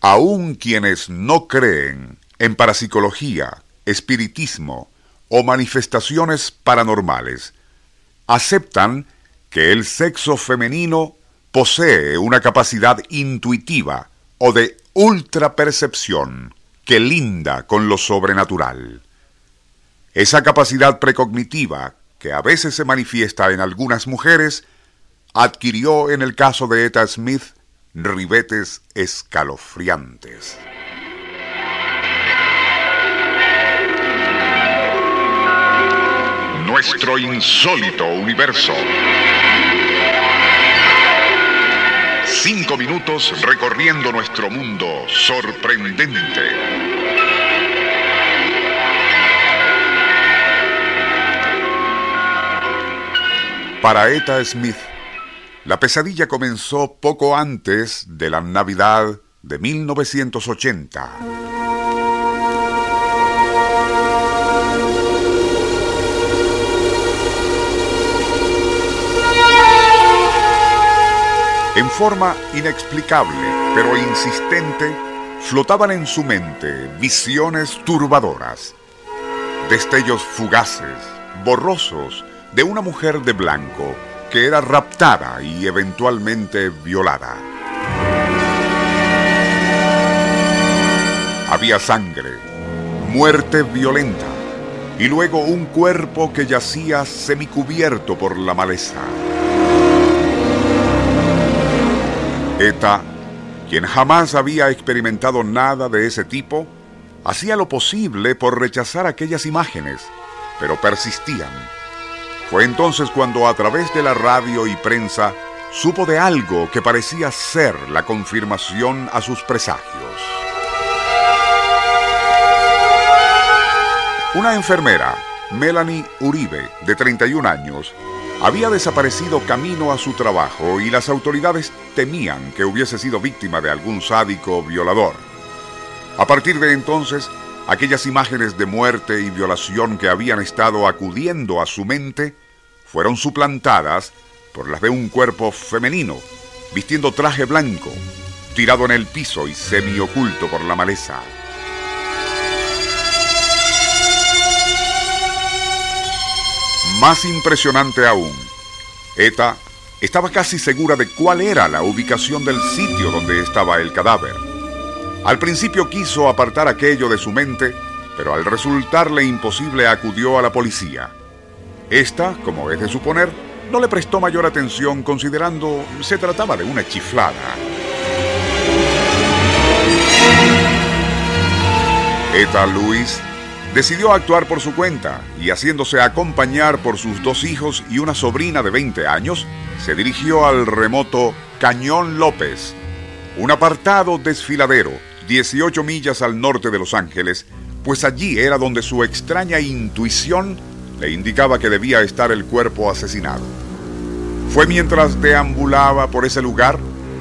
Aún quienes no creen en parapsicología, espiritismo o manifestaciones paranormales, aceptan que el sexo femenino posee una capacidad intuitiva o de ultrapercepción que linda con lo sobrenatural. Esa capacidad precognitiva, que a veces se manifiesta en algunas mujeres, adquirió en el caso de Eta Smith ribetes escalofriantes. Nuestro insólito universo. Cinco minutos recorriendo nuestro mundo sorprendente. Para Eta Smith, la pesadilla comenzó poco antes de la Navidad de 1980. En forma inexplicable, pero insistente, flotaban en su mente visiones turbadoras, destellos fugaces, borrosos, de una mujer de blanco que era raptada y eventualmente violada. Había sangre, muerte violenta y luego un cuerpo que yacía semicubierto por la maleza. Eta, quien jamás había experimentado nada de ese tipo, hacía lo posible por rechazar aquellas imágenes, pero persistían. Fue entonces cuando a través de la radio y prensa supo de algo que parecía ser la confirmación a sus presagios. Una enfermera, Melanie Uribe, de 31 años, había desaparecido camino a su trabajo y las autoridades temían que hubiese sido víctima de algún sádico violador. A partir de entonces, aquellas imágenes de muerte y violación que habían estado acudiendo a su mente fueron suplantadas por las de un cuerpo femenino, vistiendo traje blanco, tirado en el piso y semioculto por la maleza. Más impresionante aún, Eta estaba casi segura de cuál era la ubicación del sitio donde estaba el cadáver. Al principio quiso apartar aquello de su mente, pero al resultarle imposible acudió a la policía. Esta, como es de suponer, no le prestó mayor atención considerando se trataba de una chiflada. Eta Luis decidió actuar por su cuenta y haciéndose acompañar por sus dos hijos y una sobrina de 20 años, se dirigió al remoto Cañón López, un apartado desfiladero 18 millas al norte de Los Ángeles, pues allí era donde su extraña intuición le indicaba que debía estar el cuerpo asesinado. Fue mientras deambulaba por ese lugar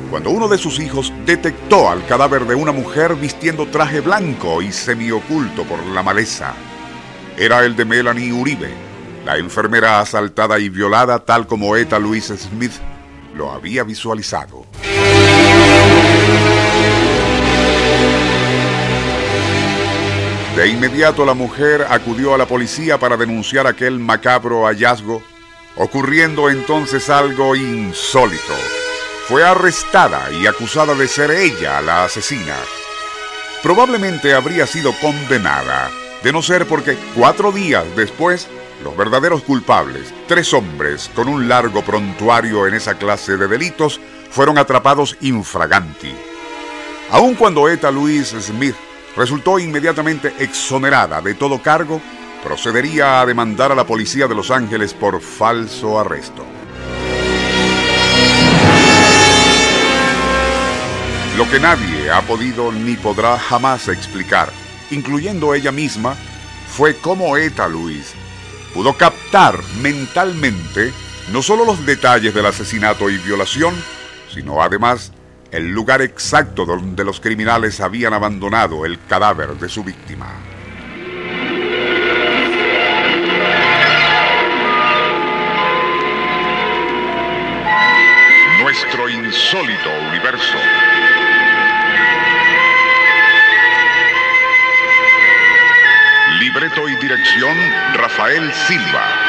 cuando uno de sus hijos detectó al cadáver de una mujer vistiendo traje blanco y semioculto por la maleza. Era el de Melanie Uribe, la enfermera asaltada y violada tal como Eta Luis Smith lo había visualizado. De inmediato la mujer acudió a la policía para denunciar aquel macabro hallazgo, ocurriendo entonces algo insólito fue arrestada y acusada de ser ella la asesina. Probablemente habría sido condenada, de no ser porque cuatro días después, los verdaderos culpables, tres hombres con un largo prontuario en esa clase de delitos, fueron atrapados infraganti. Aun cuando Eta Louise Smith resultó inmediatamente exonerada de todo cargo, procedería a demandar a la policía de Los Ángeles por falso arresto. Lo que nadie ha podido ni podrá jamás explicar, incluyendo ella misma, fue cómo Eta Luis pudo captar mentalmente no solo los detalles del asesinato y violación, sino además el lugar exacto donde los criminales habían abandonado el cadáver de su víctima. Nuestro insólito universo. Libreto y dirección Rafael Silva.